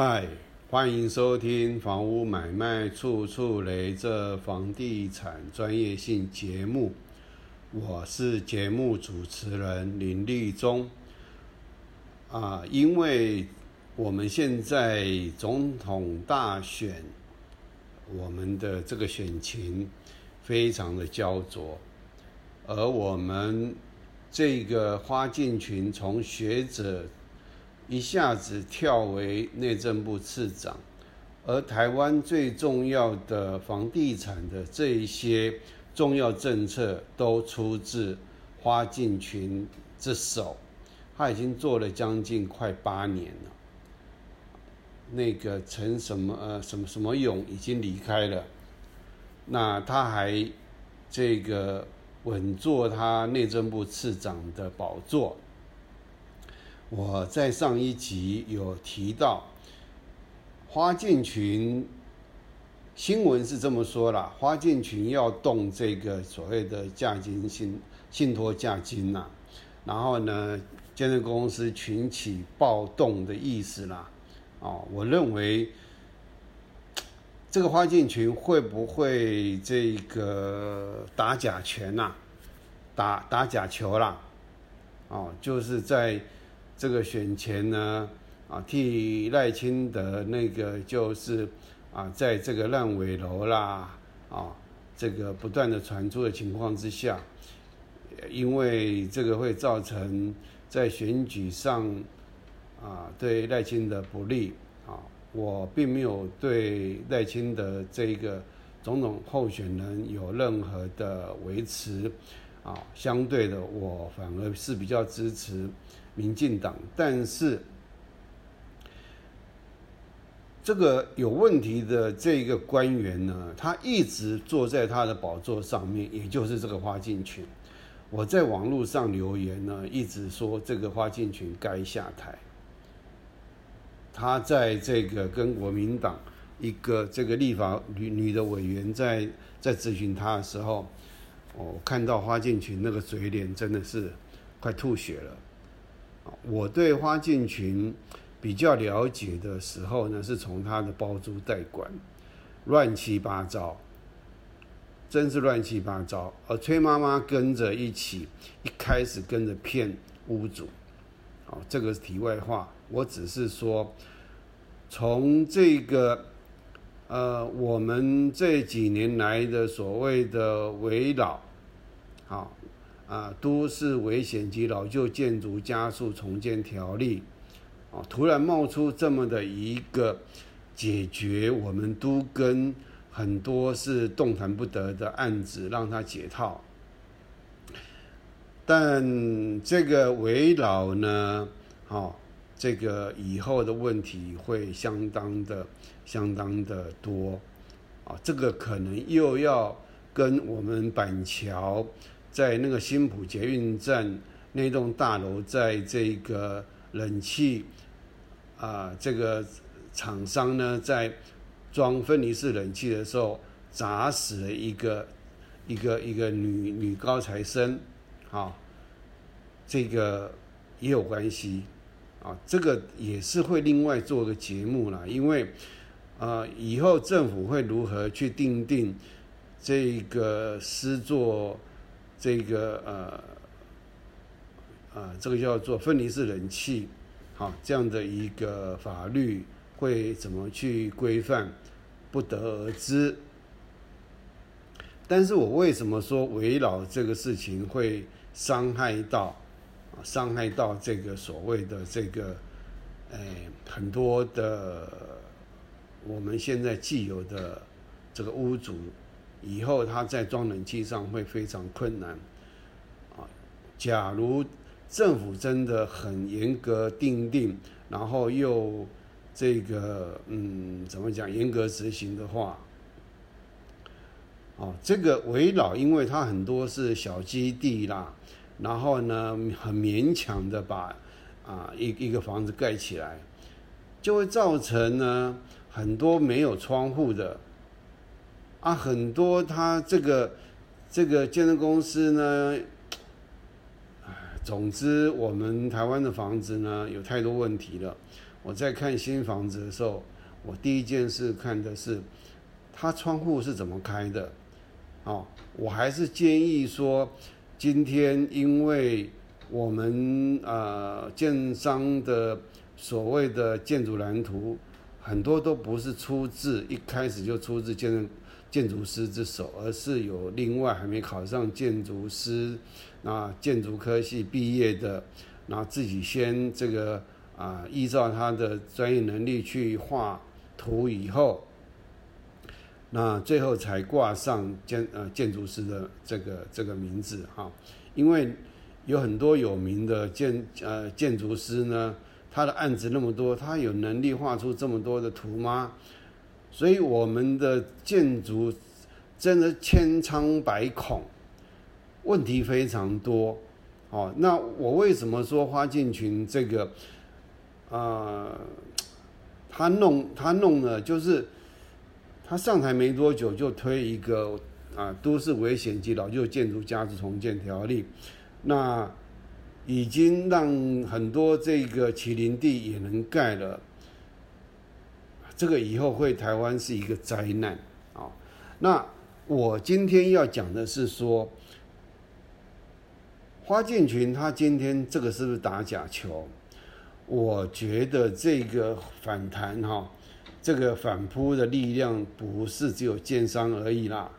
嗨，欢迎收听《房屋买卖处处雷》这房地产专业性节目，我是节目主持人林立忠。啊，因为我们现在总统大选，我们的这个选情非常的焦灼，而我们这个花进群从学者。一下子跳为内政部次长，而台湾最重要的房地产的这一些重要政策都出自花敬群之手，他已经做了将近快八年了。那个陈什么呃什么什么勇已经离开了，那他还这个稳坐他内政部次长的宝座。我在上一集有提到，花建群新闻是这么说了：花建群要动这个所谓的价金信信托价金呐，然后呢，建设公司群起暴动的意思啦。哦，我认为这个花建群会不会这个打假拳呐？打打假球啦？哦，就是在。这个选前呢，啊，替赖清德那个就是啊，在这个烂尾楼啦，啊，这个不断的传出的情况之下，因为这个会造成在选举上啊对赖清德不利啊，我并没有对赖清德这个总统候选人有任何的维持啊，相对的，我反而是比较支持。民进党，但是这个有问题的这个官员呢，他一直坐在他的宝座上面，也就是这个花敬群。我在网络上留言呢，一直说这个花敬群该下台。他在这个跟国民党一个这个立法女女的委员在在咨询他的时候，我看到花敬群那个嘴脸真的是快吐血了。我对花建群比较了解的时候呢，是从他的包租代管，乱七八糟，真是乱七八糟。而崔妈妈跟着一起，一开始跟着骗屋主，好，这个是题外话。我只是说，从这个呃，我们这几年来的所谓的围绕，好。啊，都市危险及老旧建筑加速重建条例，啊，突然冒出这么的一个解决我们都跟很多是动弹不得的案子，让它解套。但这个围绕呢，哦，这个以后的问题会相当的、相当的多，啊，这个可能又要跟我们板桥。在那个新浦捷运站那栋大楼，在这个冷气啊，这个厂商呢，在装分离式冷气的时候，砸死了一个一个一个女女高材生，啊，这个也有关系啊，这个也是会另外做个节目啦，因为啊，以后政府会如何去定定这个施作。这个呃，啊，这个叫做分离式冷气，好，这样的一个法律会怎么去规范，不得而知。但是我为什么说围绕这个事情会伤害到，伤害到这个所谓的这个，哎，很多的我们现在既有的这个屋主。以后他在装冷气上会非常困难，啊，假如政府真的很严格定定，然后又这个嗯怎么讲严格执行的话，哦，这个围绕，因为它很多是小基地啦，然后呢很勉强的把啊一一个房子盖起来，就会造成呢很多没有窗户的。啊，很多他这个这个建设公司呢，总之我们台湾的房子呢有太多问题了。我在看新房子的时候，我第一件事看的是它窗户是怎么开的。哦，我还是建议说，今天因为我们呃建商的所谓的建筑蓝图，很多都不是出自一开始就出自建筑建筑师之手，而是有另外还没考上建筑师那建筑科系毕业的，那自己先这个啊依照他的专业能力去画图以后，那最后才挂上建呃建筑师的这个这个名字哈，因为有很多有名的建呃建筑师呢，他的案子那么多，他有能力画出这么多的图吗？所以我们的建筑真的千疮百孔，问题非常多。哦，那我为什么说花建群这个，呃，他弄他弄了，就是他上台没多久就推一个啊都市危险及老旧建筑加值重建条例，那已经让很多这个麒麟地也能盖了。这个以后会台湾是一个灾难啊！那我今天要讲的是说，花建群他今天这个是不是打假球？我觉得这个反弹哈，这个反扑的力量不是只有建商而已啦。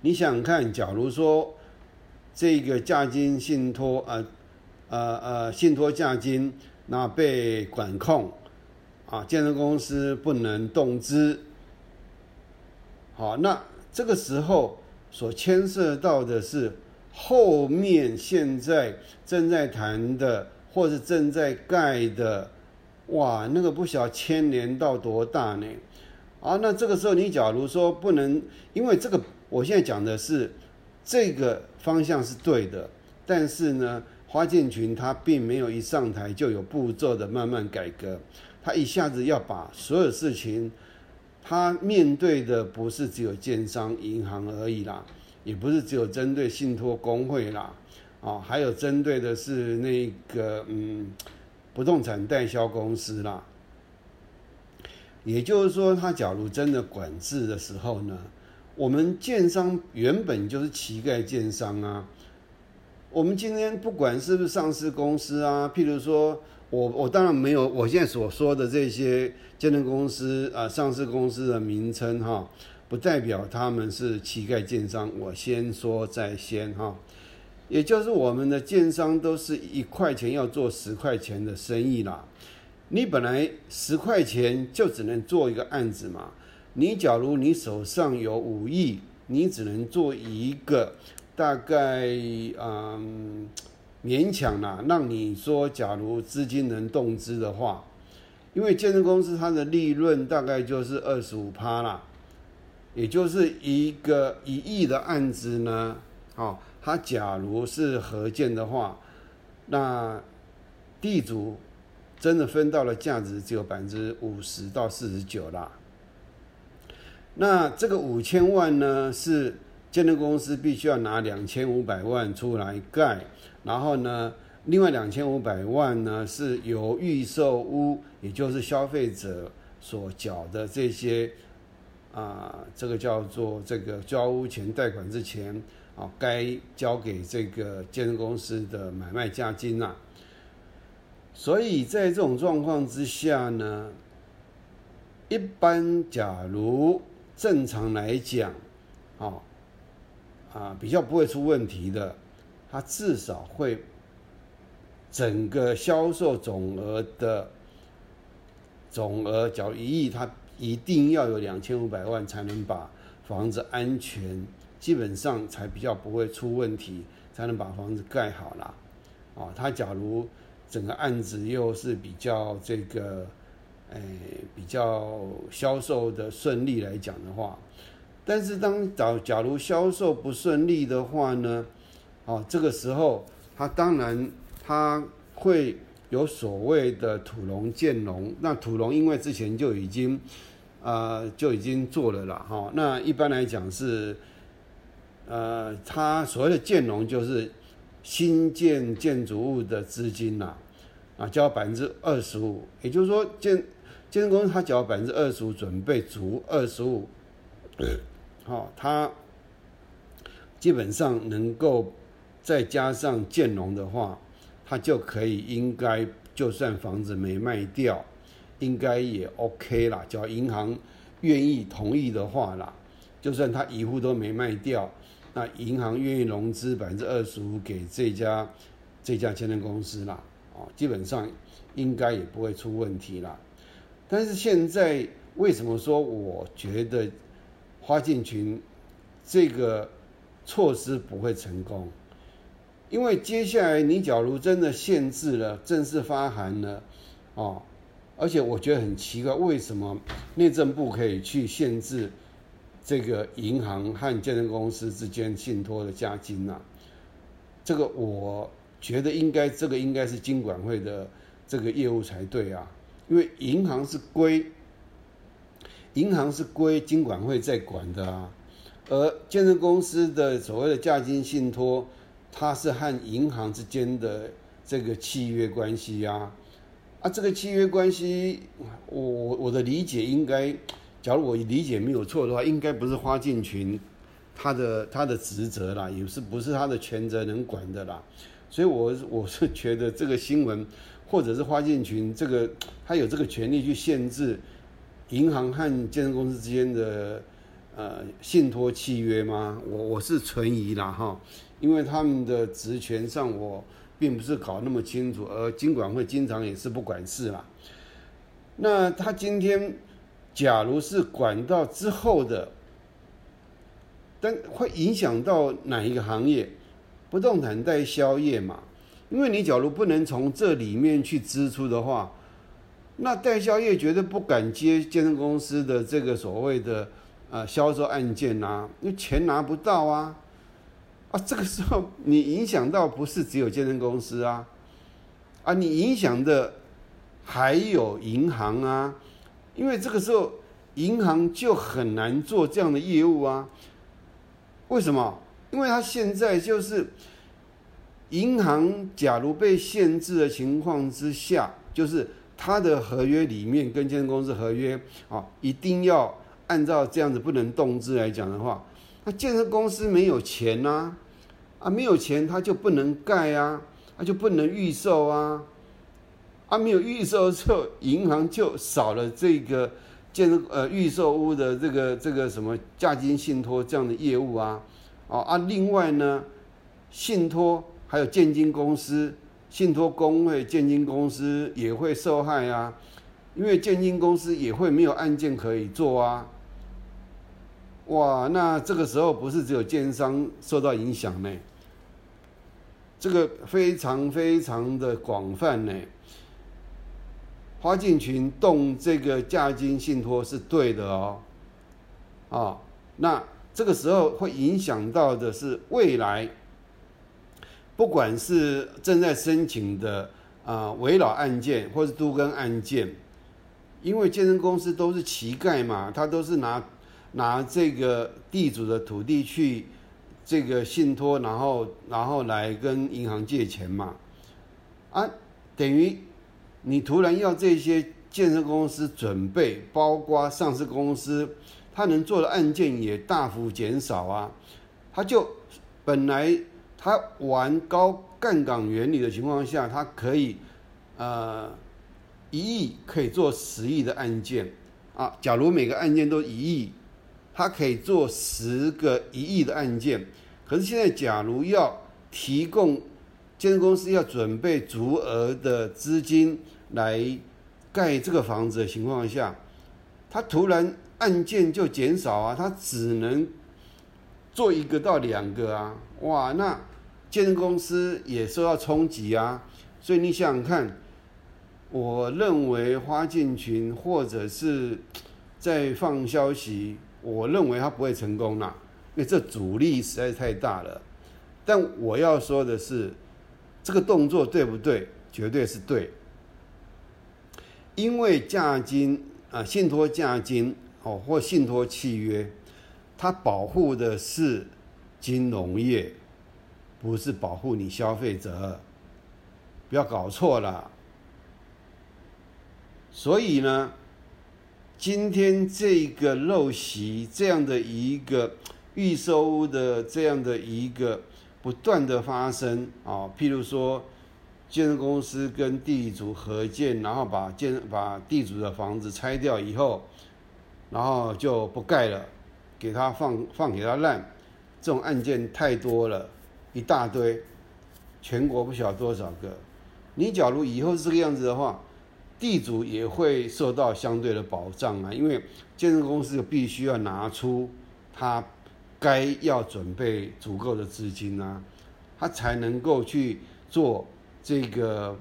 你想想看，假如说这个价金信托呃呃呃信托价金那被管控。啊，建设公司不能动资。好，那这个时候所牵涉到的是后面现在正在谈的，或者正在盖的，哇，那个不晓牵连到多大呢？啊，那这个时候你假如说不能，因为这个我现在讲的是这个方向是对的，但是呢，花建群他并没有一上台就有步骤的慢慢改革。他一下子要把所有事情，他面对的不是只有建商、银行而已啦，也不是只有针对信托工会啦，啊，还有针对的是那个嗯，不动产代销公司啦。也就是说，他假如真的管制的时候呢，我们建商原本就是乞丐建商啊。我们今天不管是不是上市公司啊，譬如说。我我当然没有，我现在所说的这些建设公司啊，上市公司的名称哈，不代表他们是乞丐建商。我先说在先哈，也就是我们的建商都是一块钱要做十块钱的生意啦。你本来十块钱就只能做一个案子嘛，你假如你手上有五亿，你只能做一个大概嗯。勉强啦，让你说，假如资金能动资的话，因为建设公司它的利润大概就是二十五趴啦，也就是一个一亿的案子呢，哦，它假如是合建的话，那地主真的分到了价值只有百分之五十到四十九啦。那这个五千万呢，是建设公司必须要拿两千五百万出来盖。然后呢，另外两千五百万呢，是由预售屋，也就是消费者所缴的这些啊，这个叫做这个交屋前贷款之前啊，该交给这个建设公司的买卖价金呐。所以在这种状况之下呢，一般假如正常来讲，啊啊，比较不会出问题的。它至少会整个销售总额的总额，假如一亿，它一定要有两千五百万才能把房子安全，基本上才比较不会出问题，才能把房子盖好了。啊，它假如整个案子又是比较这个，哎，比较销售的顺利来讲的话，但是当假假如销售不顺利的话呢？哦，这个时候，他当然他会有所谓的土龙建龙。那土龙因为之前就已经，呃，就已经做了啦哈。那一般来讲是，呃，他所谓的建龙就是新建建筑物的资金啦。啊，交百分之二十五，也就是说建建设公司他缴百分之二十五，准备足二十五，好，他基本上能够再加上建农的话，他就可以应该就算房子没卖掉，应该也 OK 啦。只要银行愿意同意的话啦，就算他一户都没卖掉，那银行愿意融资百分之二十五给这家这家签证公司啦。哦，基本上应该也不会出问题啦。但是现在为什么说我觉得花进群这个措施不会成功？因为接下来你假如真的限制了正式发函了，哦，而且我觉得很奇怪，为什么内政部可以去限制这个银行和建设公司之间信托的加金呢？这个我。觉得应该这个应该是金管会的这个业务才对啊，因为银行是归银行是归金管会在管的啊，而建设公司的所谓的价金信托，它是和银行之间的这个契约关系呀，啊，这个契约关系，我我我的理解应该，假如我理解没有错的话，应该不是花进群他的他的职责啦，也是不是他的权责能管的啦。所以，我我是觉得这个新闻，或者是花建群这个，他有这个权利去限制银行和建设公司之间的呃信托契约吗？我我是存疑啦哈，因为他们的职权上我并不是搞那么清楚，而经管会经常也是不管事啦。那他今天假如是管到之后的，但会影响到哪一个行业？不动产代销业嘛，因为你假如不能从这里面去支出的话，那代销业绝对不敢接建设公司的这个所谓的呃销售案件呐，因为钱拿不到啊，啊，这个时候你影响到不是只有健身公司啊，啊，你影响的还有银行啊，因为这个时候银行就很难做这样的业务啊，为什么？因为他现在就是银行，假如被限制的情况之下，就是他的合约里面跟建设公司合约啊，一定要按照这样子不能动资来讲的话，那建设公司没有钱呐，啊没有钱他就不能盖啊，他就不能预售啊，啊没有预售之后，银行就少了这个建设呃预售屋的这个这个什么价金信托这样的业务啊。哦啊，另外呢，信托还有建金公司、信托工会、建金公司也会受害啊，因为建金公司也会没有案件可以做啊。哇，那这个时候不是只有奸商受到影响呢？这个非常非常的广泛呢。花进群动这个价金信托是对的哦，啊，那。这个时候会影响到的是未来，不管是正在申请的啊围绕案件或是都更案件，因为健身公司都是乞丐嘛，他都是拿拿这个地主的土地去这个信托，然后然后来跟银行借钱嘛，啊，等于你突然要这些建设公司准备，包括上市公司。他能做的案件也大幅减少啊，他就本来他玩高杠杆原理的情况下，他可以呃一亿可以做十亿的案件啊。假如每个案件都一亿，他可以做十个一亿的案件。可是现在，假如要提供建设公司要准备足额的资金来盖这个房子的情况下，他突然。案件就减少啊，他只能做一个到两个啊，哇，那建设公司也受到冲击啊，所以你想想看，我认为花建群或者是在放消息，我认为他不会成功啦，因为这阻力实在太大了。但我要说的是，这个动作对不对？绝对是对，因为价金啊，信托价金。哦，或信托契约，它保护的是金融业，不是保护你消费者。不要搞错了，所以呢，今天这个陋习这样的一个预收的这样的一个不断的发生啊，譬如说。建设公司跟地主合建，然后把建把地主的房子拆掉以后，然后就不盖了，给他放放给他烂，这种案件太多了，一大堆，全国不晓得多少个。你假如以后是这个样子的话，地主也会受到相对的保障啊，因为建设公司必须要拿出他该要准备足够的资金啊，他才能够去做。这个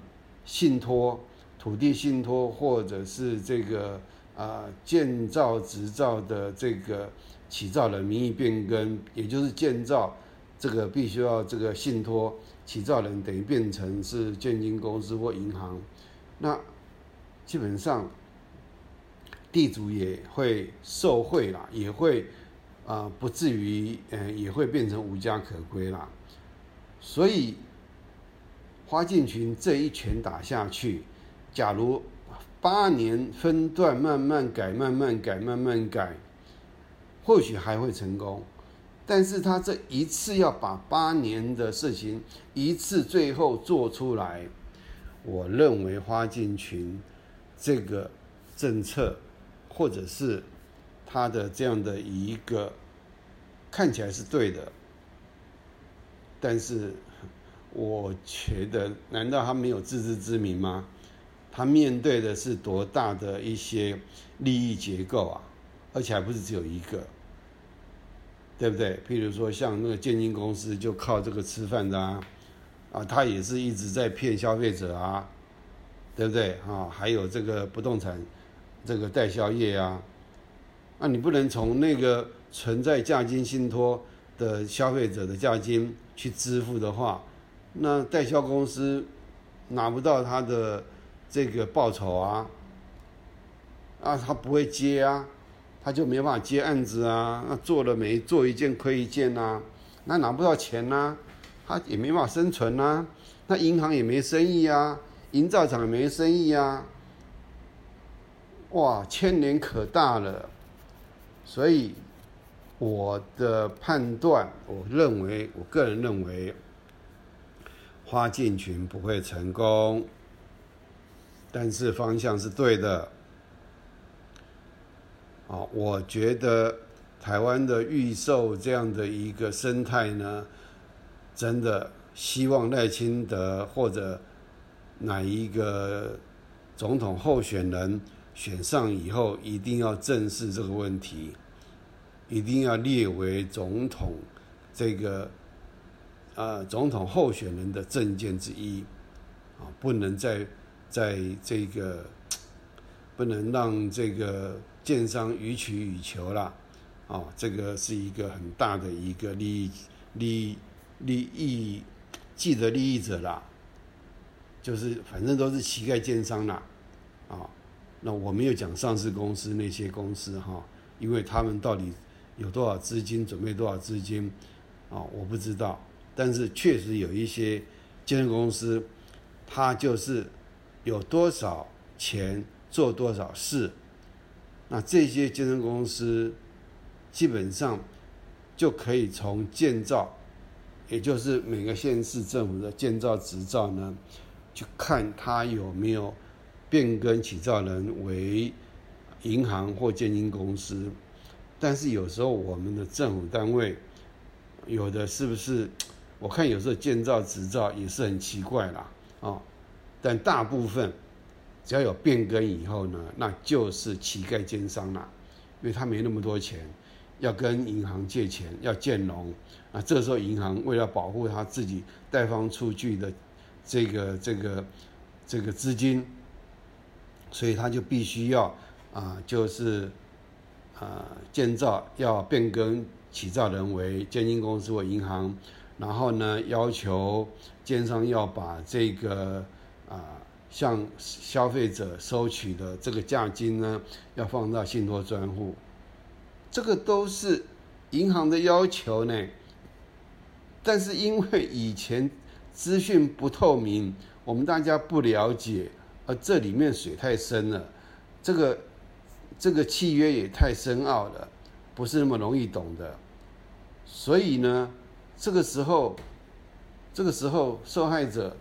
信托、土地信托，或者是这个啊建造执照的这个起造人名义变更，也就是建造这个必须要这个信托起造人等于变成是建金公司或银行，那基本上地主也会受贿啦，也会啊不至于嗯也会变成无家可归啦，所以。花建群这一拳打下去，假如八年分段慢慢改、慢慢改、慢慢改，或许还会成功。但是他这一次要把八年的事情一次最后做出来，我认为花建群这个政策，或者是他的这样的一个看起来是对的，但是。我觉得，难道他没有自知之明吗？他面对的是多大的一些利益结构啊，而且还不是只有一个，对不对？譬如说，像那个建金公司就靠这个吃饭的啊，啊，他也是一直在骗消费者啊，对不对？啊，还有这个不动产这个代销业啊，那你不能从那个存在价金信托的消费者的价金去支付的话。那代销公司拿不到他的这个报酬啊，啊，他不会接啊，他就没办法接案子啊。那做了没做一件亏一件呐，那拿不到钱呐，他也没办法生存呐。那银行也没生意啊，营造厂没生意啊。哇，牵连可大了。所以我的判断，我认为，我个人认为。花进群不会成功，但是方向是对的。啊，我觉得台湾的预售这样的一个生态呢，真的希望赖清德或者哪一个总统候选人选上以后，一定要正视这个问题，一定要列为总统这个。啊，总统候选人的证件之一，啊，不能在在这个不能让这个建商予取予求啦，啊，这个是一个很大的一个利益利利益既得利益者啦，就是反正都是乞丐奸商啦，啊，那我没有讲上市公司那些公司哈，因为他们到底有多少资金，准备多少资金，啊，我不知道。但是确实有一些建设公司，它就是有多少钱做多少事，那这些建设公司基本上就可以从建造，也就是每个县市政府的建造执照呢，去看他有没有变更起造人为银行或建金公司。但是有时候我们的政府单位有的是不是？我看有时候建造执照也是很奇怪啦，啊，但大部分只要有变更以后呢，那就是乞丐奸商啦，因为他没那么多钱，要跟银行借钱，要建农，啊，这时候银行为了保护他自己贷方出具的这个这个这个资金，所以他就必须要啊，就是啊建造要变更起造人为建金公司或银行。然后呢，要求奸商要把这个啊向消费者收取的这个价金呢，要放到信托专户，这个都是银行的要求呢。但是因为以前资讯不透明，我们大家不了解，而这里面水太深了，这个这个契约也太深奥了，不是那么容易懂的。所以呢，这个时候，这个时候受害者，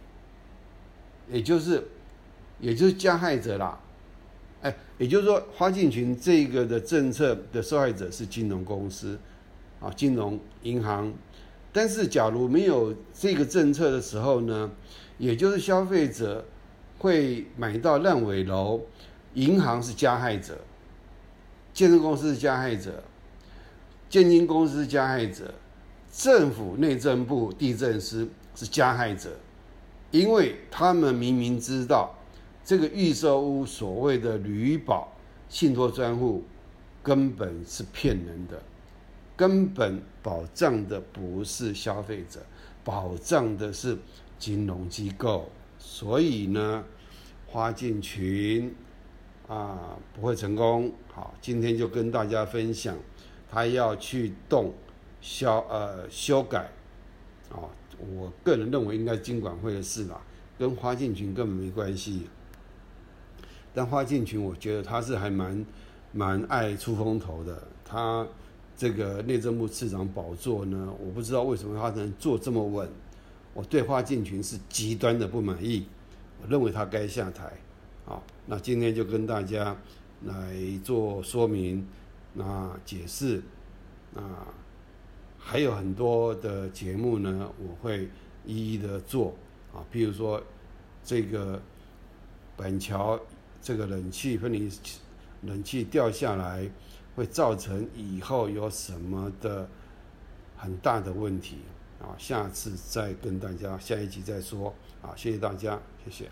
也就是也就是加害者啦。哎，也就是说，花进群这个的政策的受害者是金融公司，啊，金融银行。但是，假如没有这个政策的时候呢，也就是消费者会买到烂尾楼，银行是加害者，建设公司是加害者，建金公司是加害者，政府内政部地震司是加害者，因为他们明明知道。这个预售屋所谓的旅保信托专户，根本是骗人的，根本保障的不是消费者，保障的是金融机构。所以呢，花进群啊不会成功。好，今天就跟大家分享，他要去动修呃修改，啊，我个人认为应该金管会的事啦，跟花进群根本没关系。但花进群，我觉得他是还蛮蛮爱出风头的。他这个内政部次长宝座呢，我不知道为什么他能坐这么稳。我对花进群是极端的不满意，我认为他该下台。好，那今天就跟大家来做说明，那解释，那还有很多的节目呢，我会一一的做啊，譬如说这个板桥。这个冷气分离，冷气掉下来，会造成以后有什么的很大的问题啊？下次再跟大家下一集再说啊！谢谢大家，谢谢。